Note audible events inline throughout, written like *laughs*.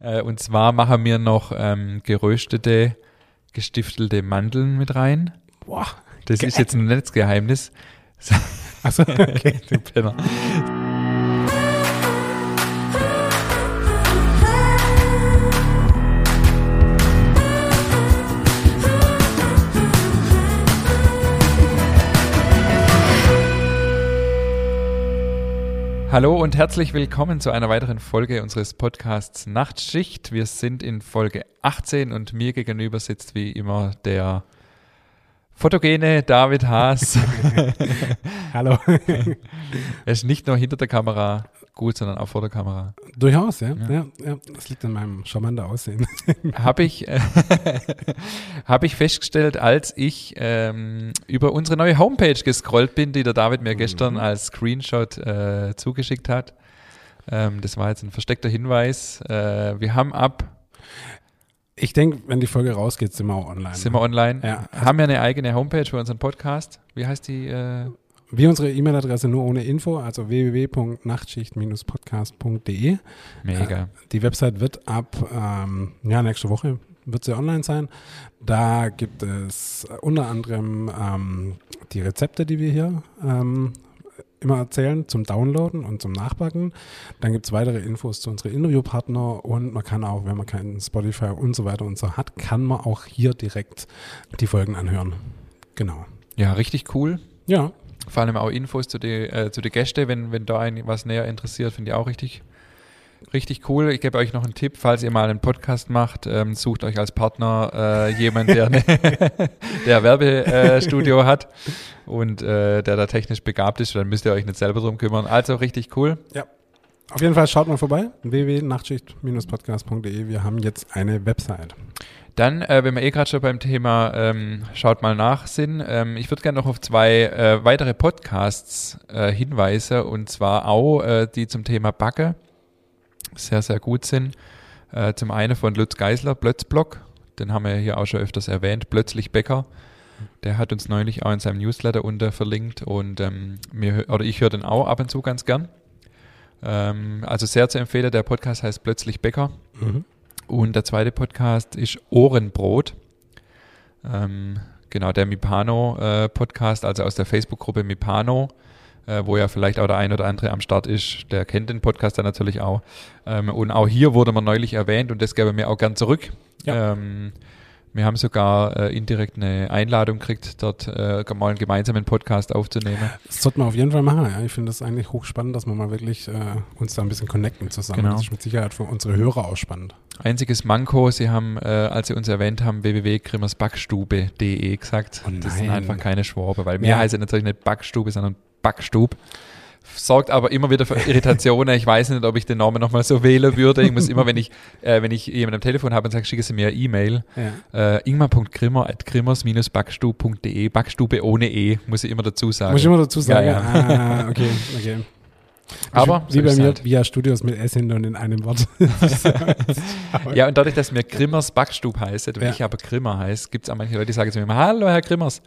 Äh, und zwar machen wir noch ähm, geröstete, gestiftelte Mandeln mit rein. Boah. Das ist jetzt ein Netzgeheimnis. Achso, okay. Du *laughs* Penner. Hallo und herzlich willkommen zu einer weiteren Folge unseres Podcasts Nachtschicht. Wir sind in Folge 18 und mir gegenüber sitzt wie immer der fotogene David Haas. *laughs* Hallo. *laughs* er ist nicht nur hinter der Kamera gut, sondern auch vor der Kamera. Durchaus, ja. Ja. ja. ja, Das liegt an meinem charmanten Aussehen. *laughs* Habe ich, äh, *laughs* hab ich festgestellt, als ich ähm, über unsere neue Homepage gescrollt bin, die der David mir gestern als Screenshot äh, zugeschickt hat. Ähm, das war jetzt ein versteckter Hinweis. Äh, wir haben ab, Ich denke, wenn die Folge rausgeht, sind wir auch online. sind wir online, Ja. haben wir eine eigene Homepage für unseren Podcast. Wie heißt die? Äh, Wie unsere E-Mail-Adresse nur ohne Info, also www.nachtschicht-podcast.de. mega. Die Website wird ab ähm, ja, nächste Woche wird sie online sein. Da gibt es unter anderem ähm, die Rezepte, die wir hier ähm, immer erzählen, zum Downloaden und zum Nachbacken. Dann gibt es weitere Infos zu unseren Interviewpartner und man kann auch, wenn man keinen Spotify und so weiter und so hat, kann man auch hier direkt die Folgen anhören. Genau. Ja, richtig cool. Ja, Vor allem auch Infos zu den äh, zu die Gäste, wenn, wenn da einen was näher interessiert, finde ich auch richtig, richtig cool. Ich gebe euch noch einen Tipp, falls ihr mal einen Podcast macht, ähm, sucht euch als Partner äh, jemand, der, eine, *laughs* der Werbestudio *laughs* hat und äh, der da technisch begabt ist, dann müsst ihr euch nicht selber drum kümmern. Also richtig cool. auf jeden Fall schaut mal vorbei. www.nachtschicht-podcast.de. Wir haben jetzt eine Website. Dann, äh, wenn wir eh gerade schon beim Thema ähm, schaut mal nach sind, ähm, ich würde gerne noch auf zwei äh, weitere Podcasts äh, hinweisen und zwar auch äh, die zum Thema Backe sehr, sehr gut sind. Äh, zum einen von Lutz Geisler, Plötzblock, den haben wir hier auch schon öfters erwähnt, Plötzlich Bäcker. Der hat uns neulich auch in seinem Newsletter unter verlinkt und ähm, mir, oder ich höre den auch ab und zu ganz gern. Ähm, also sehr zu empfehlen, der Podcast heißt Plötzlich Bäcker. Mhm. Und der zweite Podcast ist Ohrenbrot. Ähm, genau, der Mipano-Podcast, also aus der Facebook-Gruppe Mipano, äh, wo ja vielleicht auch der ein oder andere am Start ist. Der kennt den Podcast dann natürlich auch. Ähm, und auch hier wurde man neulich erwähnt und das gebe mir auch gern zurück. Ja. Ähm, wir haben sogar äh, indirekt eine Einladung gekriegt, dort äh, mal einen gemeinsamen Podcast aufzunehmen. Das sollte man auf jeden Fall machen. Ja. Ich finde das eigentlich hochspannend, dass wir mal wirklich äh, uns da ein bisschen connecten zusammen. Genau. Das ist mit Sicherheit für unsere Hörer auch spannend. Einziges Manko, Sie haben, äh, als Sie uns erwähnt haben, www.grimmersbackstube.de gesagt. Oh das sind einfach keine Schwabe, weil mir Ja. heißt es natürlich nicht Backstube, sondern Backstub. Sorgt aber immer wieder für Irritationen. Ich weiß nicht, ob ich den Namen nochmal so wählen würde. Ich muss immer, wenn ich, äh, wenn ich jemanden am Telefon habe und sage, schicke Sie mir eine E-Mail, Ja. äh, ingmar.grimmers-backstub.de, Backstube ohne E, muss ich immer dazu sagen. Muss ich immer dazu sagen? Ja, Ah, okay, okay. *laughs* aber wie bei mir via Studios mit S hinter und in einem Wort. *laughs* *laughs* Ja, und dadurch, dass mir Grimmers Backstub heißt und Ja. ich aber Grimmer heißt, gibt es auch manche Leute, die sagen zu mir immer, hallo Herr Grimmers.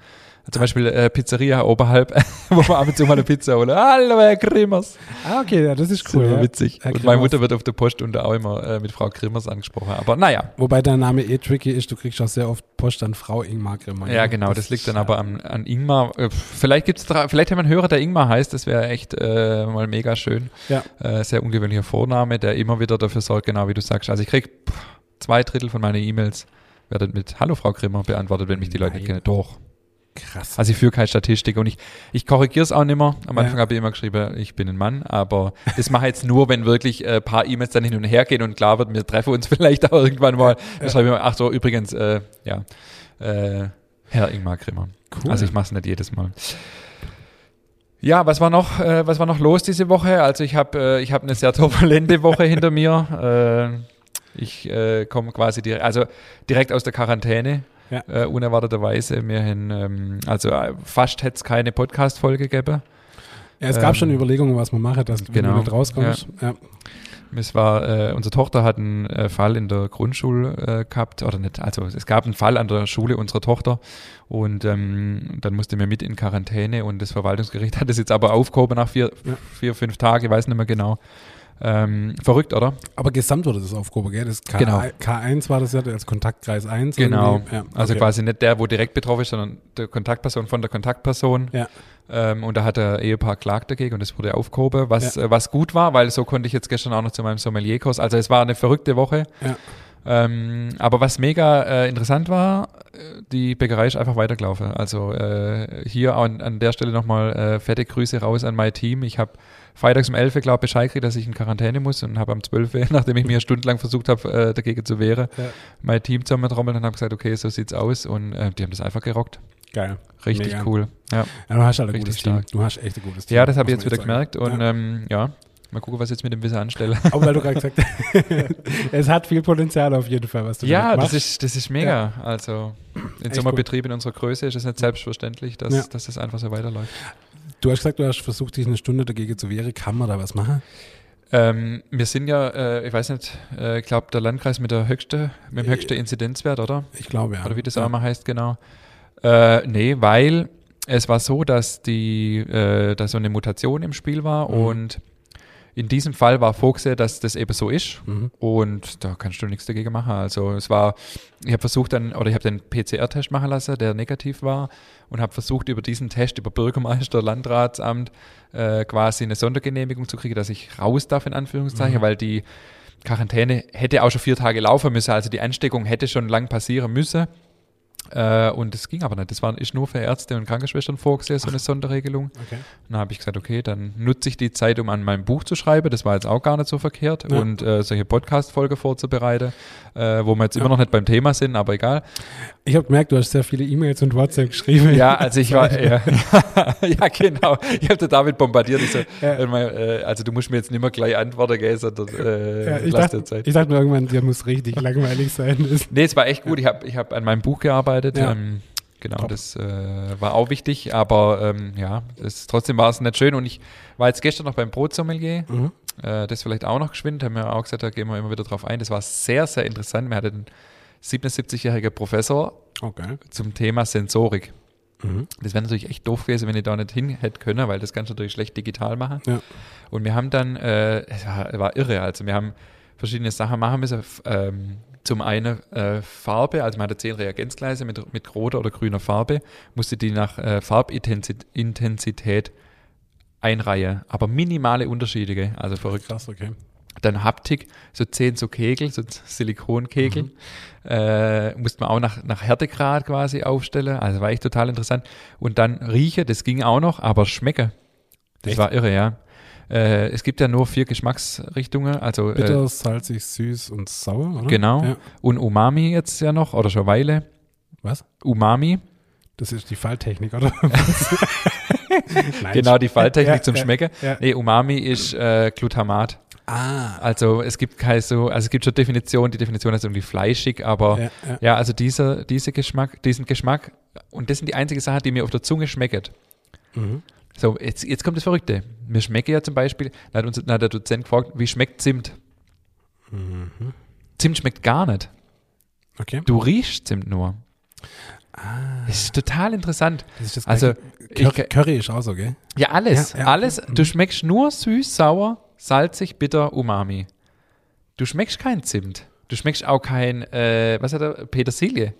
Zum Beispiel äh, Pizzeria oberhalb, *laughs* wo wir ab und zu mal eine Pizza holen. Hallo Herr Grimmers. ah, okay, ja, das ist Cool, cool. Super ja. witzig. Herr und Grimmers. meine Mutter wird auf der Post unter auch immer äh, mit Frau Grimmers angesprochen. Aber naja, Wobei der Name eh tricky ist, du kriegst auch sehr oft Post an Frau Ingmar Grimmer. ja genau, das, liegt ist, dann aber an, an Ingmar. Äh, vielleicht gibt's dra- vielleicht haben wir einen Hörer, der Ingmar heißt, das wäre echt äh, mal mega schön. Ja. Äh, sehr ungewöhnlicher Vorname, der immer wieder dafür sorgt, genau wie du sagst. Also ich krieg pff, zwei Drittel von meinen E-Mails werden mit Hallo Frau Grimmer beantwortet, wenn mich die Leute nicht Nein. kennen. Doch. Krass. Also ich führe keine Statistik und ich, ich korrigiere es auch nicht mehr. Am Ja. Anfang habe ich immer geschrieben, ich bin ein Mann, aber das mache ich jetzt nur, wenn wirklich ein paar E-Mails dann hin und her gehen und klar wird, wir treffen uns *laughs* vielleicht auch irgendwann mal. Dann schreibe ich immer, ach so, übrigens, äh, ja, äh, Herr Ingmar Grimmer. Cool. Also ich mache es nicht jedes Mal. Ja, was war noch, äh, was war noch los diese Woche? Also ich habe, äh, ich habe eine sehr turbulente Woche hinter mir. Äh, ich äh, komme quasi direkt, also direkt aus der Quarantäne. Ja. Äh, unerwarteterweise. Wir haben, ähm, also äh, fast hätte es keine Podcast-Folge gegeben. ja, es gab ähm, schon Überlegungen, was man mache, dass genau, du nicht rauskommst. Ja. Es war, äh, unsere Tochter hat einen äh, Fall in der Grundschule äh, gehabt, oder nicht, also es gab einen Fall an der Schule unserer Tochter und ähm, dann musste mir mit in Quarantäne und das Verwaltungsgericht *laughs* hat das jetzt aber aufgehoben nach vier, Ja. vier fünf Tagen, ich weiß nicht mehr genau. Ähm, verrückt, oder? Aber gesamt wurde das aufgehoben, gell? Das K Genau. K1 war das ja als Kontaktkreis 1. Genau. Ja, Also okay. quasi nicht der, wo direkt betroffen ist, sondern der Kontaktperson von der Kontaktperson. Ja. Ähm, und da hat der Ehepaar klagt dagegen und das wurde aufgehoben, was, äh, was gut war, weil so konnte ich jetzt gestern auch noch zu meinem Sommelierkurs. Also es war eine verrückte Woche. Ja. Ähm, aber was mega äh, interessant war, die Bäckerei ist einfach weitergelaufen. Also äh, hier an, an der Stelle nochmal äh, fette Grüße raus an mein Team. Ich habe freitags um 11 Uhr, glaube Bescheid gekriegt, dass ich in Quarantäne muss und habe am 12 Uhr, *laughs* nachdem ich mir stundenlang versucht habe, äh, dagegen zu wehren, Ja. mein Team zusammentrommeln und habe gesagt, okay, so sieht's aus. Und äh, die haben das einfach gerockt. Geil. Richtig Mega. cool. Ja. Ja, du hast halt ein Richtig gutes Team. stark. Du hast echt ein gutes Team. Ja, das habe ich jetzt wieder echt gemerkt und Ja. ähm, ja, mal gucken, was ich jetzt mit dem Wissen anstelle. sagen. Aber weil du gerade *laughs* gesagt hast, *laughs* es hat viel Potenzial auf jeden Fall, was du Ja, damit das machst. ist, das ist mega. Also in Echt so einem gut. Betrieb in unserer Größe ist es nicht selbstverständlich, dass, Ja. dass das einfach so weiterläuft. Du hast gesagt, du hast versucht, dich eine Stunde dagegen zu wehren. Kann man da was machen? Ähm, wir sind ja, äh, ich weiß nicht, äh, ich glaube, der Landkreis mit der höchste, mit dem höchsten Inzidenzwert, oder? Ich glaube ja. Oder wie das ja. auch mal heißt, genau. Äh, nee, weil es war so, dass die, äh, dass so eine Mutation im Spiel war Mhm. und in diesem Fall war vorgesehen, dass das eben so ist. Mhm. Und da kannst du nichts dagegen machen. Also es war, ich habe versucht dann, oder ich habe den PCR-Test machen lassen, der negativ war, und habe versucht, über diesen Test, über Bürgermeister, Landratsamt, äh, quasi eine Sondergenehmigung zu kriegen, dass ich raus darf, in Anführungszeichen, Mhm. weil die Quarantäne hätte auch schon vier Tage laufen müssen, also die Ansteckung hätte schon lang passieren müssen. Äh, und das ging aber nicht. Das war, ist nur für Ärzte und Krankenschwestern vorgesehen, so eine Sonderregelung. Okay. Dann habe ich gesagt, okay, dann nutze ich die Zeit, um an meinem Buch zu schreiben. Das war jetzt auch gar nicht so verkehrt. Ja. Und äh, solche Podcast-Folge vorzubereiten, äh, wo wir jetzt Ja. immer noch nicht beim Thema sind, aber egal. Ich habe gemerkt, du hast sehr viele E-Mails und WhatsApp geschrieben. Ja, also ich war, *laughs* ja, *laughs* ja genau. Ich habe da damit bombardiert. Ich so, äh, also du musst mir jetzt nicht mehr gleich antworten, gell, sondern äh, ich, dachte, ich dachte mir irgendwann, dir muss richtig langweilig sein. Das, Nee, es war echt gut. Ich habe ich hab an meinem Buch gearbeitet. Ja. Ähm, genau, Top. das äh, war auch wichtig, aber ähm, ja, das, trotzdem war es nicht schön. Und ich war jetzt gestern noch beim Brotsommelier. mhm. Äh, das vielleicht auch noch geschwind, haben wir auch gesagt, da gehen wir immer wieder drauf ein. Das war sehr, sehr interessant. Wir hatten einen 77-jährigen Professor Okay. zum Thema Sensorik. Mhm. Das wäre natürlich echt doof gewesen, wenn ich da nicht hin hätte können, weil das kannst du natürlich schlecht digital machen. Ja. Und wir haben dann, äh, es war, war irre, also wir haben verschiedene Sachen machen müssen. Ähm, zum einen äh, Farbe, also man hatte zehn Reagenzgleise mit, mit roter oder grüner Farbe, musste die nach äh, Farbintensität einreihen, aber minimale Unterschiede, also verrückt. Krass, okay. Dann Haptik, so zehn so Kegel, so Silikonkegel. Äh, musste man auch nach, nach Härtegrad quasi aufstellen. Also war echt total interessant. Und dann Rieche, das ging auch noch, aber Schmecke. Das Echt? war irre, ja. Äh, es gibt ja nur vier Geschmacksrichtungen, also äh, Bitter, salzig, süß und sauer, oder? Genau. Ja. und Umami jetzt ja noch, oder schon Weile. Was? Umami, Das ist die Falltechnik, oder? *laughs* *laughs* Nein, genau die Falltechnik Ja, zum Schmecken. ja. Nee, Umami ist äh, Glutamat. Ah. Also es gibt keine so, also es gibt schon Definition, die Definition ist irgendwie fleischig, aber Ja, ja. Ja, also dieser, dieser Geschmack, diesen Geschmack, und das sind die einzige Sachen, die mir auf der Zunge schmecken. Mhm. So, jetzt, jetzt kommt das Verrückte. Mir schmecke ja zum Beispiel, da hat, uns, da hat der Dozent gefragt, wie schmeckt Zimt? Mhm. Zimt schmeckt gar nicht. Okay. Du riechst Zimt nur. Ah. Das ist total interessant. Das ist das Also, Curry, ich- Curry ist auch so, gell? Ja, alles, Ja, ja. alles. Du schmeckst nur süß, sauer, salzig, bitter, Umami. Du schmeckst kein Zimt. Du schmeckst auch kein, äh, was hat er, Petersilie.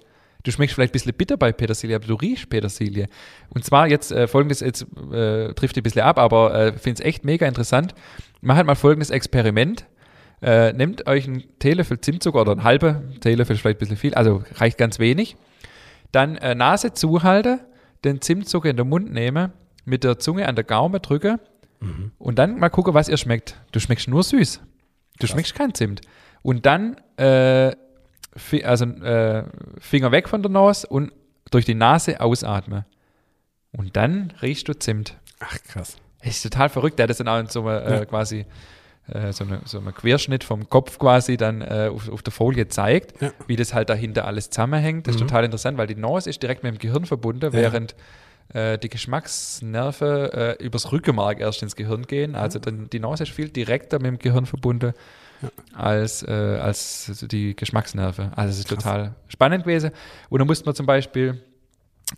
Du schmeckst vielleicht ein bisschen bitter bei Petersilie, aber du riechst Petersilie. Und zwar jetzt äh, folgendes, jetzt äh, trifft ein bisschen ab, aber äh, finde es echt mega interessant. Mach halt mal folgendes Experiment. Äh, nehmt euch einen Teelöffel Zimtzucker oder einen halben Teelöffel, ist vielleicht ein bisschen viel, also reicht ganz wenig. Dann äh, Nase zuhalten, den Zimtzucker in den Mund nehmen, mit der Zunge an der Gaume drücke und dann mal gucken, was ihr schmeckt. Du schmeckst nur süß. Du schmeckst kein Zimt. Und dann äh, also, äh, Finger weg von der Nase und durch die Nase ausatmen. Und dann riechst du Zimt. Ach, krass. Das ist total verrückt. Der hat das dann auch in so einem, äh, Ja. quasi äh, so, eine, so einem Querschnitt vom Kopf quasi dann äh, auf, auf der Folie zeigt, Ja. wie das halt dahinter alles zusammenhängt. Das ist Mhm. total interessant, weil die Nase ist direkt mit dem Gehirn verbunden, Ja. während äh, die Geschmacksnerven äh, übers Rückenmark erst ins Gehirn gehen. Also dann, die Nase ist viel direkter mit dem Gehirn verbunden als, äh, als die Geschmacksnerven. Also es ist total spannend gewesen. Und dann mussten wir zum Beispiel,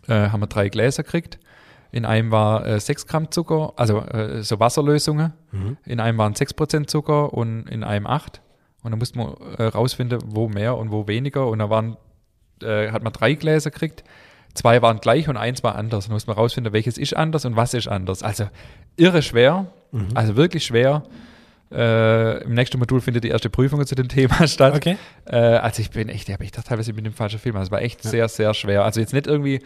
äh, haben wir drei Gläser gekriegt, In einem war äh, 6 Gramm Zucker, also äh, so Wasserlösungen. Mhm. In einem waren 6% Zucker und in einem 8. Und dann musste man äh, rausfinden, wo mehr und wo weniger. Und da waren, äh, hat man drei Gläser gekriegt. Zwei waren gleich und eins war anders. Und dann musste man rausfinden, welches ist anders und was ist anders. Also irre schwer, Mhm. also wirklich schwer. Äh, Im nächsten Modul findet die erste Prüfung zu dem Thema *laughs* statt. Okay. Äh, also ich bin echt, ja, ich dachte teilweise, ich bin im falschen Film. Also es war echt sehr, sehr schwer. Also jetzt nicht irgendwie,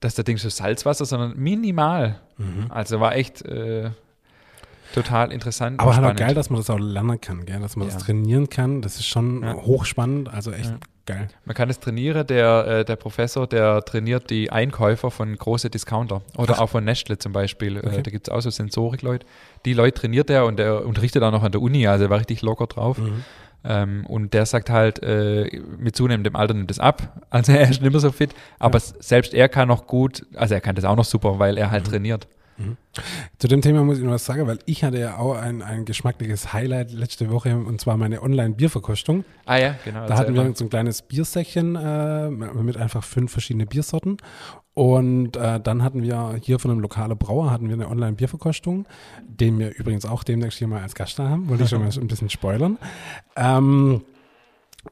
dass der Ding so Salzwasser, sondern minimal. Mhm. Also war echt äh, total interessant. Aber halt auch geil, dass man das auch lernen kann, gell? dass man Ja. das trainieren kann. Das ist schon Ja. hochspannend, also echt Ja. Geil. Man kann es trainieren. Der, äh, der Professor, der trainiert die Einkäufer von große Discounter oder auch von Nestle zum Beispiel. Okay. Äh, da gibt es auch so Sensorik-Leute. Die Leute trainiert er und der unterrichtet auch noch an der Uni, also er war richtig locker drauf. Mhm. Ähm, und der sagt halt, äh, mit zunehmendem Alter nimmt es ab. Also *laughs* er ist nicht mehr so fit, aber s- selbst er kann noch gut, also er kann das auch noch super, weil er Mhm. halt trainiert. Zu dem Thema muss ich noch was sagen, weil ich hatte ja auch ein, ein geschmackliches Highlight letzte Woche und zwar meine Online-Bierverkostung. Ah ja, genau. Da hatten wir so ein kleines Biersäckchen äh, mit einfach fünf verschiedene Biersorten. Und äh, dann hatten wir hier von einem lokalen Brauer hatten wir eine Online-Bierverkostung, den wir übrigens auch demnächst hier mal als Gast da haben, wollte ich schon mal *laughs* ein bisschen spoilern. Ähm,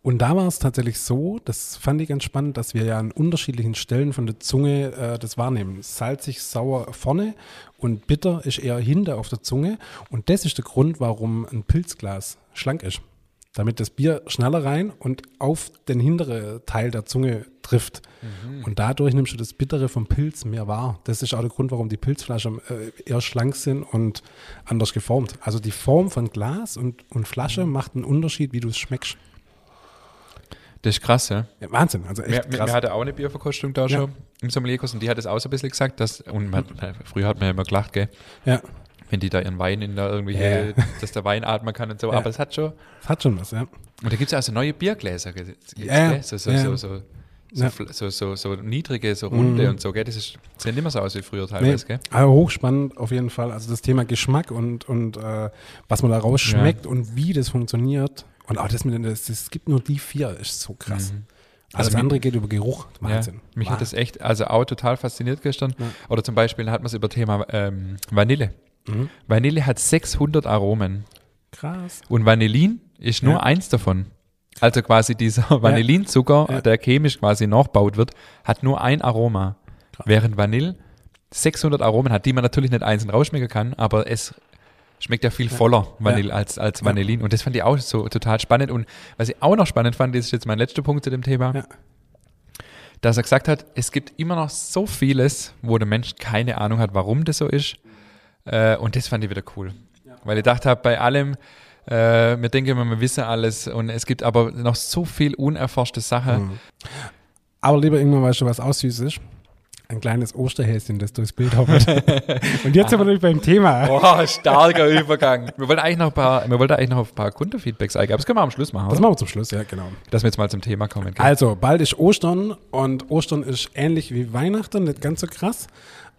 und da war es tatsächlich so, das fand ich ganz spannend, dass wir ja an unterschiedlichen Stellen von der Zunge äh, das wahrnehmen. Salzig, sauer vorne und bitter ist eher hinter auf der Zunge. Und das ist der Grund, warum ein Pilzglas schlank ist. Damit das Bier schneller rein und auf den hinteren Teil der Zunge trifft. Und dadurch nimmst du das Bittere vom Pilz mehr wahr. Das ist auch der Grund, warum die Pilzflaschen äh, eher schlank sind und anders geformt. Also die Form von Glas und, und Flasche macht einen Unterschied, wie du es schmeckst. Das ist krass, ja. Ja, Wahnsinn, also echt mir, krass. mir hatte auch eine Bierverkostung da Ja. schon im Sommelierkurs und die hat es auch so ein bisschen gesagt, dass, und man, früher hat man ja immer gelacht, gell, ja, wenn die da ihren Wein in da irgendwie, Ja. *laughs* dass der Wein atmen kann und so, Ja. aber es hat schon, das hat schon was, ja. und da gibt es ja auch so neue Biergläser, gell, Ja? So, so, ja. so, so, so, Ja. so, so, so niedrige, so runde Mhm. und so, gell, das ist, sehen nicht mehr so aus wie früher Nee, teilweise, gell. aber hochspannend auf jeden Fall. Also das Thema Geschmack und, und äh, was man da rausschmeckt und wie das funktioniert. Und auch das mit den, es gibt nur die vier, ist so krass. Mhm. Alles Also mi- andere geht über Geruch. Wahnsinn. Ja, mich hat das Wahnsinn. echt, also auch total fasziniert gestern. Ja. Oder zum Beispiel hat man es über Thema ähm, Vanille. Mhm. Vanille hat 600 Aromen. Krass. Und Vanillin ist nur Ja. eins davon. Also quasi dieser Vanillinzucker, der chemisch quasi nachgebaut wird, hat nur ein Aroma. Krass. Während Vanille 600 Aromen hat, die man natürlich nicht einzeln rausschmecken kann, aber es schmeckt ja viel voller Vanille als, als Ja. Vanillin. Und das fand ich auch so total spannend. Und was ich auch noch spannend fand, das ist jetzt mein letzter Punkt zu dem Thema, Ja. dass er gesagt hat, es gibt immer noch so vieles, wo der Mensch keine Ahnung hat, warum das so ist. Äh, und das fand ich wieder cool. Weil ich dachte hab, bei allem, äh, wir denken immer, wir wissen alles und es gibt aber noch so viel unerforschte Sachen. Mhm. Aber lieber irgendwann weißt du, was auch süß ist? Ein kleines Osterhäschen, das durchs Bild hoppelt. *laughs* und jetzt sind wir nämlich beim Thema. Oh, starker Übergang. Wir wollten eigentlich noch ein paar, wir wollten eigentlich noch ein paar Kundenfeedbacks eingehen, aber das können wir am Schluss machen, Das oder? machen wir zum Schluss, ja, genau. dass wir jetzt mal zum Thema kommen. gell? Also, bald ist Ostern und Ostern ist ähnlich wie Weihnachten, nicht ganz so krass.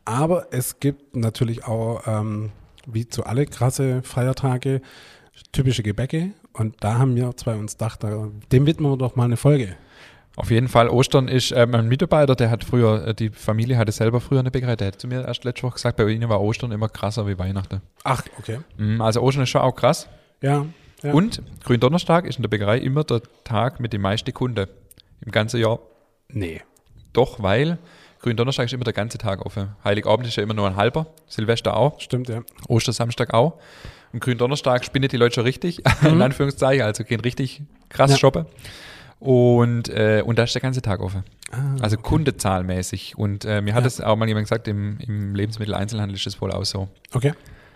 Aber es gibt natürlich auch, ähm, wie zu alle krasse Feiertage, typische Gebäcke. Und da haben wir zwei uns gedacht, da- dem widmen wir doch mal eine Folge. Auf jeden Fall, Ostern ist äh, mein Mitarbeiter, der hat früher, äh, die Familie hatte selber früher eine Bäckerei, der hat zu mir erst letzte Woche gesagt, bei ihnen war Ostern immer krasser wie Weihnachten. Ach, okay. Mm, Also Ostern ist schon auch krass. Ja. ja. Und Gründonnerstag ist in der Bäckerei immer der Tag mit den meisten Kunden im ganzen Jahr. Nee. Doch, weil Gründonnerstag ist immer der ganze Tag offen. Heiligabend ist ja immer nur ein halber, Silvester auch, Stimmt, ja. Ostersamstag auch. Und Gründonnerstag spinnen die Leute schon richtig, *laughs* in Anführungszeichen, also gehen richtig krass Ja. shoppen. Und, äh, und da ist der ganze Tag offen. Ah, Also kundezahlmäßig. Und äh, mir hat es auch mal jemand gesagt, im, im Lebensmitteleinzelhandel ist es wohl auch so, Okay.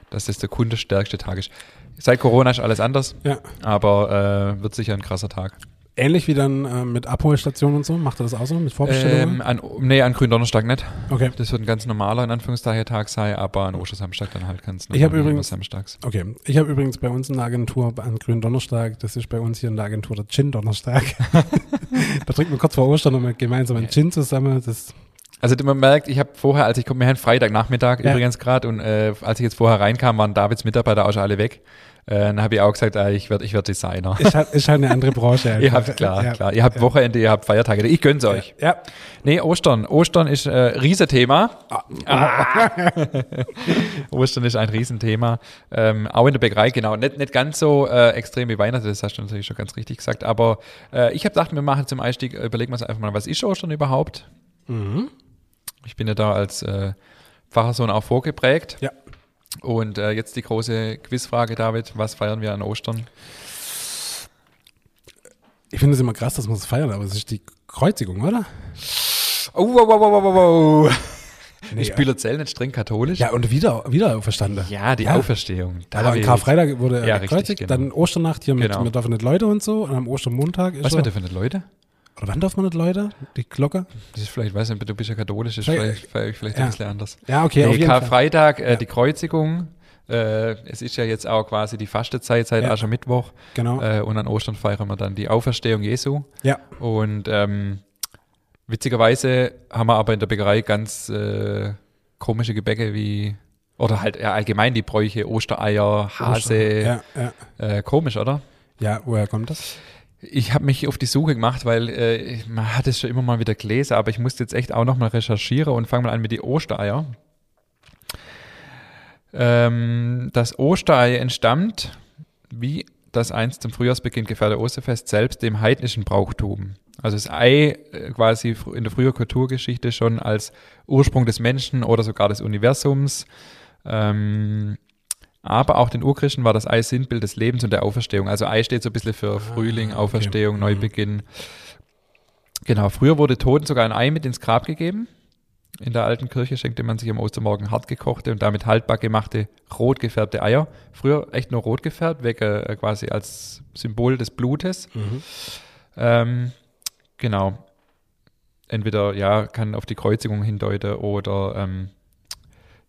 dass das der kundestärkste Tag ist. Seit Corona ist alles anders, Ja. aber äh, wird sicher ein krasser Tag. Ähnlich wie dann äh, mit Abholstationen und so. Macht er das auch so mit Vorbestellungen? Ähm, an, nee, an Gründonnerstag nicht. okay. Das wird ein ganz normaler, in Anführungszeichen, Tag sein, aber an Ostersamstag dann halt ganz Ich normal, wie übrigens- immer samstags. Okay. Ich habe übrigens bei uns in der Agentur an Grünen Donnerstag, das ist bei uns hier in der Agentur der Gin Donnerstag. *laughs* da trinkt man kurz vor Ostern nochmal gemeinsam einen Gin zusammen. Das, Also man merkt, ich habe vorher, als ich komme, wir haben Freitagnachmittag Ja. übrigens gerade und äh, als ich jetzt vorher reinkam, waren Davids Mitarbeiter auch schon alle weg. Äh, dann habe ich auch gesagt, ah, ich werde ich werd Designer. Ist halt, ist halt eine andere Branche. *laughs* ihr habt, klar, Ja. klar. Ihr habt Wochenende, ihr habt Feiertage. Ich gönn's euch. Ja. Nee, Ostern. Ostern ist äh, Riesenthema. Ah. *laughs* Ostern ist ein Riesenthema. Ähm, auch in der Bäckerei, genau. Nicht, nicht ganz so äh, extrem wie Weihnachten, das hast du natürlich schon ganz richtig gesagt. Aber äh, ich habe gedacht, wir machen zum Einstieg, äh, überlegen wir uns einfach mal, was ist Ostern überhaupt? Mhm. Ich bin ja da als äh, Pfarrersohn auch vorgeprägt. Ja. Und äh, jetzt die große Quizfrage, David. Was feiern wir an Ostern? Ich finde es immer krass, dass man es feiert, aber es ist die Kreuzigung, oder? Oh, wow, wow, wow, wow, wow. Nee, ich spiele Zell nicht streng katholisch. Ja, und wieder, wieder auferstanden. Ja, die Ja. Auferstehung. Da Aber am Karfreitag wurde er Ja, gekreuzigt, richtig, genau. dann Osternacht hier mit, Genau. nicht Leute und so, und am Ostermontag ist Was eine Leute? Oder wann darf man nicht Leute? Die Glocke? Das ist vielleicht, weiß nicht, du bist ja katholisch, ist Vielleicht- vielleicht, vielleicht, ja. ein bisschen anders. Ja, okay, Nee. Karfreitag, äh, Ja. die Kreuzigung. Äh, es ist ja jetzt auch quasi die Fastezeit seit Ja. Aschermittwoch. Genau. Äh, und an Ostern feiern wir dann die Auferstehung Jesu. ja, Und ähm, witzigerweise haben wir aber in der Bäckerei ganz äh, komische Gebäcke wie, oder halt ja, allgemein die Bräuche, Ostereier, Hase. Ja, ja. Äh, komisch, oder? ja, woher kommt das? Ich habe mich auf die Suche gemacht, weil äh, man hat es schon immer mal wieder gelesen, aber ich musste jetzt echt auch nochmal recherchieren und fange mal an mit die Ostereier. Ähm, das Osterei entstammt, wie das einst zum Frühjahrsbeginn gefeierte Osterfest selbst, dem heidnischen Brauchtum. Also das Ei äh, quasi in der früheren Kulturgeschichte schon als Ursprung des Menschen oder sogar des Universums. Ähm, aber auch den Urchristen war das Ei Sinnbild des Lebens und der Auferstehung. Also Ei steht so ein bisschen für Frühling, okay. Auferstehung, Mhm. Neubeginn. Genau, früher wurde Toten sogar ein Ei mit ins Grab gegeben. In der alten Kirche schenkte man sich am Ostermorgen hart gekochte und damit haltbar gemachte, rot gefärbte Eier. Früher echt nur rot gefärbt, wegen, äh, quasi als Symbol des Blutes. Mhm. Ähm, genau. Entweder, ja, kann auf die Kreuzigung hindeuten oder ähm,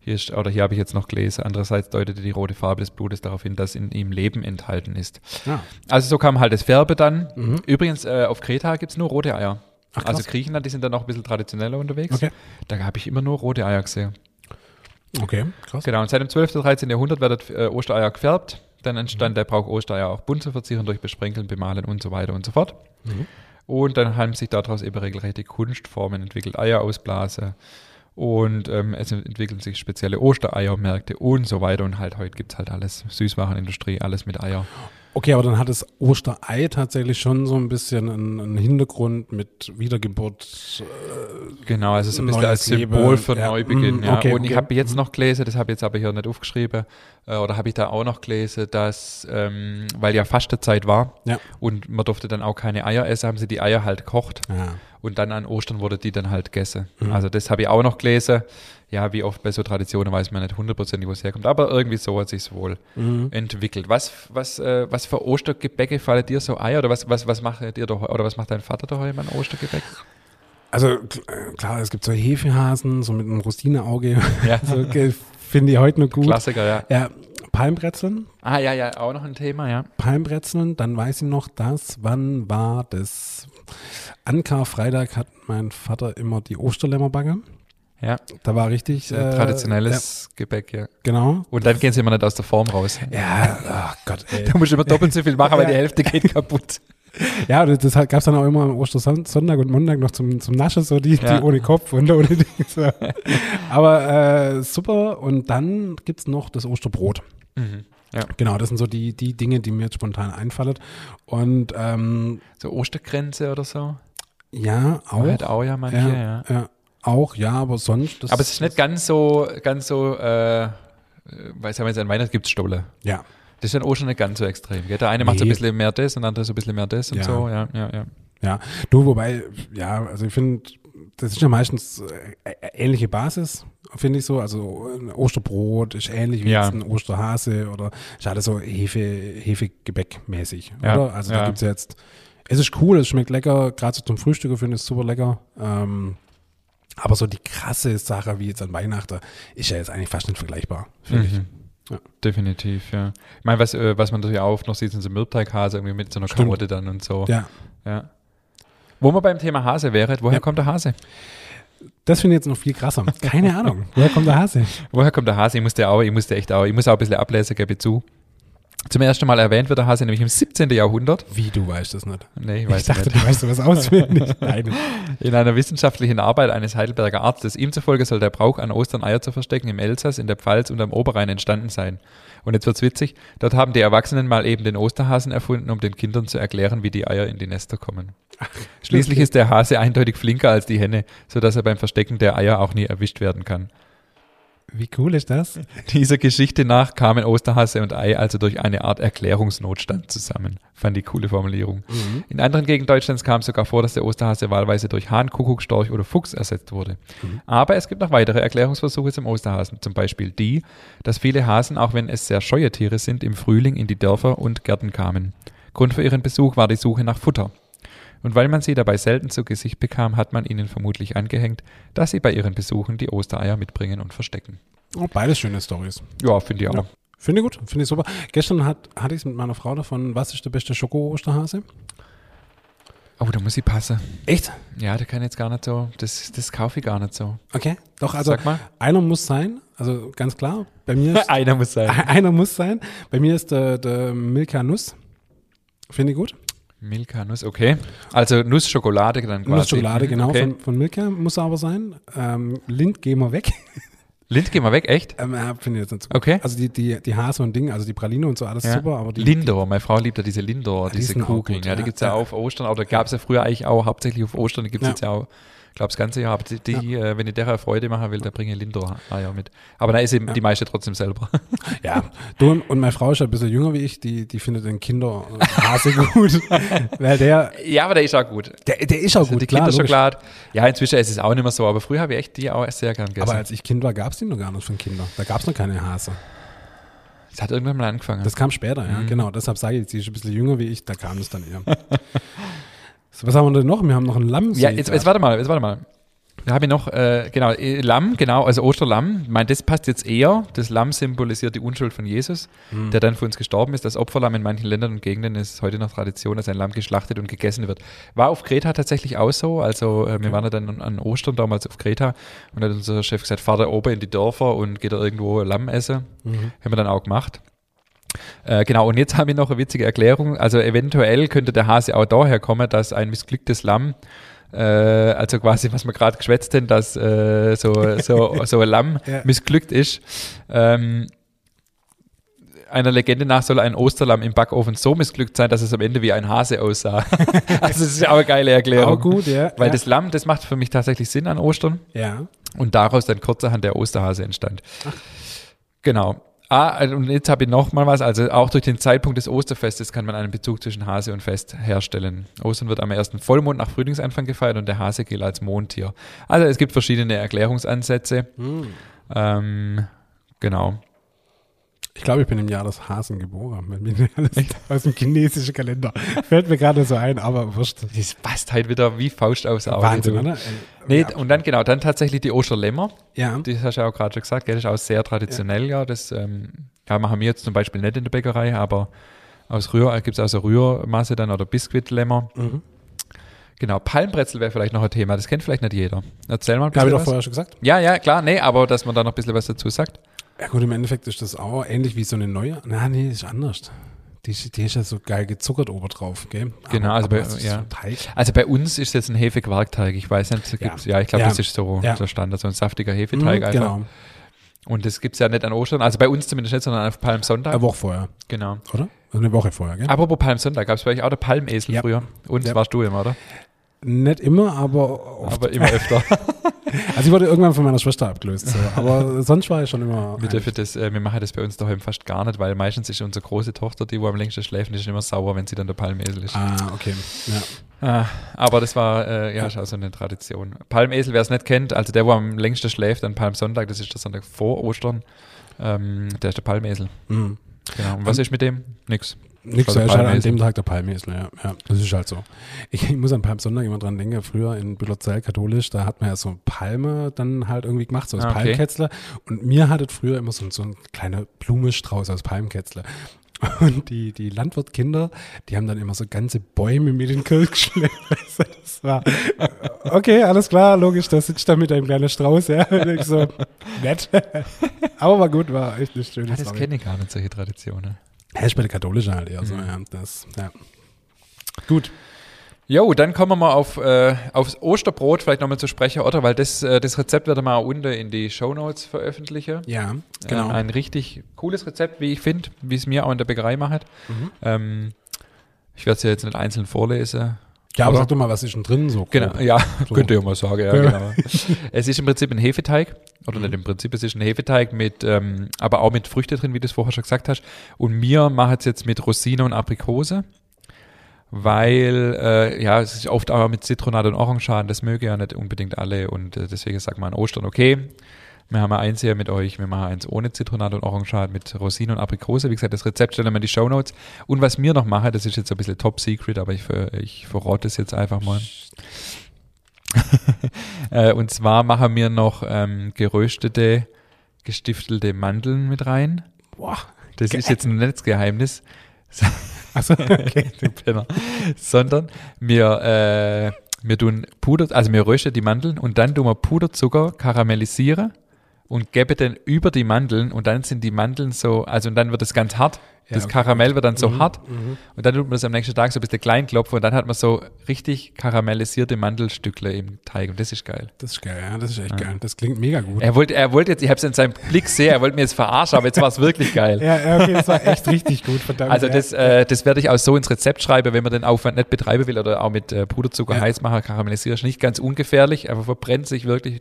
hier ist, oder hier habe ich jetzt noch gelesen. Andererseits deutete die rote Farbe des Blutes darauf hin, dass in ihm Leben enthalten ist. Ja. Also so kam halt das Färbe dann. Mhm. Übrigens, äh, auf Kreta gibt es nur rote Eier. Ach, also Griechenland, die sind dann noch ein bisschen traditioneller unterwegs. Okay. Da habe ich immer nur rote Eier gesehen. Okay, krass. Genau, und seit dem 12. 13. Jahrhundert werden äh, Ostereier gefärbt. Dann entstand der Brauch Ostereier auch bunt zu verzieren durch Besprenkeln, Bemalen und so weiter und so fort. Mhm. Und dann haben sich daraus eben regelrechte Kunstformen entwickelt, Eier ausblasen. Und ähm, es entwickeln sich spezielle Ostereiermärkte und so weiter. Und halt heute gibt es halt alles, Süßwarenindustrie, alles mit Eier. Okay, aber dann hat das Osterei tatsächlich schon so ein bisschen einen, einen Hintergrund mit Wiedergeburt. Genau, also so ein bisschen als Symbol Leben, für ja. Neubeginn. Mm, Ja. okay, und ich okay. habe jetzt noch gelesen, das habe ich jetzt aber hier nicht aufgeschrieben, äh, oder habe ich da auch noch gelesen, dass, ähm, weil ja Fastenzeit war Ja. und man durfte dann auch keine Eier essen, haben sie die Eier halt gekocht Ja. und dann an Ostern wurde die dann halt gegessen. Mhm. Also das habe ich auch noch gelesen. Ja, wie oft bei so Traditionen weiß man nicht hundertprozentig, wo es herkommt, aber irgendwie so hat sich wohl Mhm. entwickelt. Was, was, äh, was für Ostergebäcke fallen dir so Eier oder was, was, was macht ihr da, oder was macht dein Vater daheim an Ostergebäck? Also äh, klar, es gibt so Hefehasen, so mit einem Rostineauge. Ja. *laughs* so, Finde ich heute noch gut. Klassiker, ja. Ja, Palmbrezeln. Ah, ja, ja, auch noch ein Thema, ja. Palmbrezeln, dann weiß ich noch, das, wann war das? An Karfreitag hat mein Vater immer die Osterlämmerbacke. Ja, Da war richtig. äh, traditionelles Gebäck, ja. Ja, genau. Und dann gehen sie immer nicht aus der Form raus. Ja, ach Gott, ey. *laughs* Da musst du immer doppelt so viel machen, weil die Ja. Hälfte geht kaputt. *laughs* Ja, das, das gab es dann auch immer am Ostersonntag und Montag noch zum, zum Naschen, so die, Ja. die ohne Kopf und ohne Ding. So. Aber äh, super. Und dann gibt es noch das Osterbrot. Mhm. Ja. Genau, das sind so die, die Dinge, die mir jetzt spontan einfallen. Und ähm, So Ostergrenze oder so. ja, auch. Auch. Halt auch ja manche, ja, ja. ja. Auch, ja, aber sonst. Das, Aber es ist nicht ganz so, ganz so, äh, weil sagen wir jetzt an Weihnachten gibt es Stolle. Ja, Das ist dann Ostern nicht ganz so extrem. Gell? Der eine macht so ein Nee. bisschen mehr das und der andere so ein bisschen mehr das und Ja. so. Ja, ja, ja. ja. Du, wobei, ja, also ich finde, das ist ja meistens äh, ä- ähnliche Basis, finde ich so. Also ein Osterbrot ist ähnlich wie Ja. jetzt ein Osterhase oder ist alles so Hefe, Hefegebäck-mäßig, Ja, oder? Also da ja. gibt's ja jetzt, es ist cool, es schmeckt lecker, gerade so zum Frühstück, ich finde es super lecker. Ähm, aber so die krasse Sache wie jetzt an Weihnachten ist ja jetzt eigentlich fast nicht vergleichbar, finde ich. Mhm. Ja. Definitiv, ja. Ich meine, was, äh, was man natürlich auch noch sieht, sind so Mürbteighase irgendwie mit so einer Stimmt. Karotte dann und so. Ja, Ja. Wo man beim Thema Hase wäre, woher Ja. kommt der Hase? das finde ich jetzt noch viel krasser. Keine *laughs* Ahnung, woher kommt der Hase? Woher kommt der Hase? Ich musste auch, ich musste echt auch, ich muss auch ein bisschen ablesen, gebe ich zu. Zum ersten Mal erwähnt wird der Hase nämlich im 17. Jahrhundert. Wie, du weißt das nicht? Nee, ich weiß Ich dachte, nicht. du weißt was auswendig. *laughs* Nein. In einer wissenschaftlichen Arbeit eines Heidelberger Arztes. Ihm zufolge soll der Brauch, an Ostern Eier zu verstecken, im Elsass, in der Pfalz und am Oberrhein entstanden sein. Und jetzt wird's witzig, dort haben die Erwachsenen mal eben den Osterhasen erfunden, um den Kindern zu erklären, wie die Eier in die Nester kommen. Schließlich ist der Hase eindeutig flinker als die Henne, sodass er beim Verstecken der Eier auch nie erwischt werden kann. Wie cool ist das? *laughs* Dieser Geschichte nach kamen Osterhase und Ei also durch eine Art Erklärungsnotstand zusammen. Fand die coole Formulierung. In anderen Gegenden Deutschlands kam es sogar vor, dass der Osterhase wahlweise durch Hahn, Kuckuck, Storch oder Fuchs ersetzt wurde. Aber es gibt noch weitere Erklärungsversuche zum Osterhasen. Zum Beispiel die, dass viele Hasen, auch wenn es sehr scheue Tiere sind, im Frühling in die Dörfer und Gärten kamen. Grund für ihren Besuch war die Suche nach Futter. Und weil man sie dabei selten zu Gesicht bekam, hat man ihnen vermutlich angehängt, dass sie bei ihren Besuchen die Ostereier mitbringen und verstecken. Oh, beides schöne Stories. Ja, finde ich auch. Ja. Finde ich gut, finde ich super. Gestern hat, hatte ich es mit meiner Frau davon, was ist der beste Schoko-Osterhase? Oh, da muss ich passen. Echt? Ja, der kann jetzt gar nicht so, das, das kaufe ich gar nicht so. Okay. Doch, also Sag mal. einer muss sein, also ganz klar. Bei mir ist, *laughs* Einer muss sein. *laughs* einer muss sein. Bei mir ist der, der Milka Nuss. Finde ich gut. Milka Nuss, okay. Also Nussschokolade dann quasi. Nussschokolade, Mhm, genau, Okay. von, von Milka muss er aber sein. Ähm, Lind gehen wir weg. *laughs* Lind, geh mal weg, echt? ähm, äh, Finde ich jetzt nicht so gut. Okay. Also die, die, die Hase und Ding, also die Praline und so, alles Ja. super, aber die, Lindor, meine Frau liebt ja diese Lindor, die diese sind auch Kugeln. gut, ja, die ja. gibt's ja, Ja. auf Ostern, oder gab's ja früher eigentlich auch hauptsächlich auf Ostern, die gibt's Ja. jetzt ja auch, glaube das ganze Jahr. Aber die, die äh, wenn ich der Freude machen will, dann bringe ich Lindor-Eier mit. Aber da ist eben die meiste trotzdem selber. *laughs* Ja, du und, meine Frau ist ja ein bisschen jünger wie ich, die, die findet den Kinderhase gut. *laughs* Weil der, ja, aber der ist auch gut. der, der ist auch Also gut, die klar. Kinderschokolade. Ja, inzwischen ist es auch nicht mehr so, aber früher habe ich echt die auch sehr gern gegessen. Aber als ich Kind war, gab es die noch gar nicht von Kinder. Da gab es noch keine Hase. das hat irgendwann mal angefangen. Das kam später, ja, Mhm. genau. Deshalb sage ich, sie ist ein bisschen jünger wie ich, da kam es dann eher. *laughs* was haben wir denn noch? Wir haben noch ein Lamm. Ja, jetzt, jetzt warte mal, jetzt warte mal. Da habe ich noch, äh, genau, äh, Lamm, genau, also Osterlamm. Ich meine, das passt jetzt eher. Das Lamm symbolisiert die Unschuld von Jesus, Hm. der dann für uns gestorben ist. Das Opferlamm in manchen Ländern und Gegenden ist heute noch Tradition, dass ein Lamm geschlachtet und gegessen wird. War auf Kreta tatsächlich auch so. Also äh, wir waren ja dann an- Ostern damals auf Kreta und hat unser Chef gesagt, fahr da oben in die Dörfer und geht da irgendwo Lamm essen. Mhm. Haben wir dann auch gemacht. Äh, genau, und jetzt haben wir noch eine witzige Erklärung. Also eventuell könnte der Hase auch daher kommen, dass ein missglücktes Lamm, äh, also quasi, was wir gerade geschwätzt haben, dass äh, so, so, so ein Lamm *laughs* Ja. missglückt ist. Ähm, einer Legende nach soll ein Osterlamm im Backofen so missglückt sein, dass es am Ende wie ein Hase aussah. *laughs* also das ist ja auch eine geile Erklärung. Auch gut, ja. Weil ja. das Lamm, das macht für mich tatsächlich Sinn an Ostern. Ja. Und daraus dann kurzerhand der Osterhase entstand. Genau. Ah, also und jetzt habe ich noch mal was. Also auch durch den Zeitpunkt des Osterfestes kann man einen Bezug zwischen Hase und Fest herstellen. Ostern wird am ersten Vollmond nach Frühlingsanfang gefeiert und der Hase gilt als Mondtier. Also es gibt verschiedene Erklärungsansätze. Hm. Ähm, genau. Ich glaube, ich bin im Jahr des Hasen geboren. Wenn mir *laughs* alles aus dem chinesischen Kalender. Fällt mir gerade so ein, aber wurscht. Das passt halt wieder wie Faust aufs Auge. Wahnsinn, du. oder? Nee, ja. und dann genau, dann tatsächlich die Osterlämmer. Ja. Das hast du ja auch gerade schon gesagt, gell? das ist auch sehr traditionell, ja. Das ähm, ja, machen wir jetzt zum Beispiel nicht in der Bäckerei, aber aus Rühr gibt es auch so Rührmasse dann oder Biskuitlämmer. Mhm. Genau, Palmbrezel wäre vielleicht noch ein Thema, das kennt vielleicht nicht jeder. Erzähl mal ein Habe bisschen ich doch vorher schon gesagt. Ja, ja, klar, nee, aber dass man da noch ein bisschen was dazu sagt. Ja gut, im Endeffekt ist das auch ähnlich wie so eine neue. Na, nee, ist anders. Die, ist- die ist ja so geil gezuckert obendrauf, gell? Genau, also bei- ja. so. Also bei uns ist jetzt ein Hefequarkteig, ich weiß nicht, Ja. gibt's, ja. ich glaube, Ja. das ist so Ja. der Standard, so ein saftiger Hefeteig Mhm, einfach. genau. Und das gibt es ja nicht an Ostern, also bei uns zumindest nicht, sondern auf Palmsonntag. Eine Woche vorher, genau. oder? Also eine Woche vorher, gell? Apropos Palmsonntag, gab es bei euch auch der Palmesel früher? Und warst du immer, oder? Nicht immer, aber oft. Aber immer *laughs* öfter. Also ich wurde irgendwann von meiner Schwester abgelöst. So. Aber sonst war ich schon immer. Wir, dürfen das, äh, wir machen das bei uns daheim fast gar nicht, weil meistens ist unsere große Tochter, die wo am längsten schläft, die ist immer sauer, wenn sie dann der Palmesel ist. Ah, okay. Ja. Ah, aber das war äh, ja auch so eine Tradition. Palmesel, wer es nicht kennt, also der, wo am längsten schläft, an Palmsonntag, das ist der Sonntag vor Ostern, ähm, der ist der Palmesel. Mhm. Genau. Und was ist mit dem? Nix. Nix, Also er ist halt an dem Tag der Palmesel, ja. ja. Das ist halt so. Ich, ich muss an Palmsonntag immer dran denken, früher in Bühlerzell katholisch, da hat man ja so Palme dann halt irgendwie gemacht, so aus Ah, okay. Palmkätzle. Und mir hattet früher immer so, so ein kleiner Blumenstrauß aus Palmkätzle. *laughs* Und die, die Landwirtkinder, die haben dann immer so ganze Bäume mit in den Kirch geschleppt. *laughs* Also Das war, okay, alles klar, logisch, da sitzt da mit einem kleinen Strauß, ja. *laughs* Und ich so, nett. Aber war gut, war echt eine schöne Ah, das kenne ich gar nicht, solche Traditionen. Ja, ist bei der katholischen halt eher so, Mhm. ja. Das, ja. Gut. Jo, dann kommen wir mal auf, äh, aufs Osterbrot vielleicht nochmal zu sprechen, oder? Weil das, äh, das Rezept ich mal unten in die Shownotes veröffentlichen. Ja, genau. Äh, ein richtig cooles Rezept, wie ich finde, wie es mir auch in der Bäckerei macht. Mhm. Ähm, ich werde es ja jetzt nicht einzeln vorlesen. ja, aber oder? sag doch mal, was ist denn drin so? Genau, grob? ja, *laughs* So. könnt ihr ja mal sagen, ja, Ja. genau. *laughs* es ist im Prinzip ein Hefeteig, oder nicht im Prinzip, es ist ein Hefeteig mit, ähm, aber auch mit Früchte drin, wie du es vorher schon gesagt hast. Und wir machen es jetzt mit Rosine und Aprikose, weil, äh, ja, es ist oft auch mit Zitronat und Orangenschalen, das mögen ja nicht unbedingt alle und äh, deswegen sagt man an Ostern, okay, wir haben ja eins hier mit euch, wir machen eins ohne Zitronat und Orangenschalen mit Rosine und Aprikose. Wie gesagt, das Rezept stellen wir in die Shownotes. Und was wir noch machen, das ist jetzt so ein bisschen top secret, aber ich, ich verrate es jetzt einfach mal. *laughs* äh, und zwar machen wir noch ähm, geröstete, gestiftelte Mandeln mit rein. Boah. Das ist jetzt ein Netzgeheimnis. Achso, *laughs* okay. *laughs* du Penner. Sondern wir, äh, wir tun Puder, also wir rösten die Mandeln und dann tun wir Puderzucker karamellisieren und gebe dann über die Mandeln und dann sind die Mandeln so, also und dann wird es ganz hart. Ja, das. Karamell wird dann so Mhm, hart mhm. und dann tut man das am nächsten Tag so ein bisschen klein klopfen und dann hat man so richtig karamellisierte Mandelstückle im Teig und das ist geil. Das ist geil, ja, das ist echt geil. Das klingt mega gut. Er wollte, er wollte jetzt, ich habe es in seinem Blick sehr, er wollte mir jetzt verarschen, aber jetzt war es wirklich geil. *laughs* Ja, ja, okay, das war echt richtig gut, verdammt. Also ja. das, äh, das werde ich auch so ins Rezept schreiben, wenn man den Aufwand nicht betreiben will oder auch mit äh, Puderzucker Ja. heiß machen, karamellisieren, ist nicht ganz ungefährlich, aber verbrennt sich wirklich.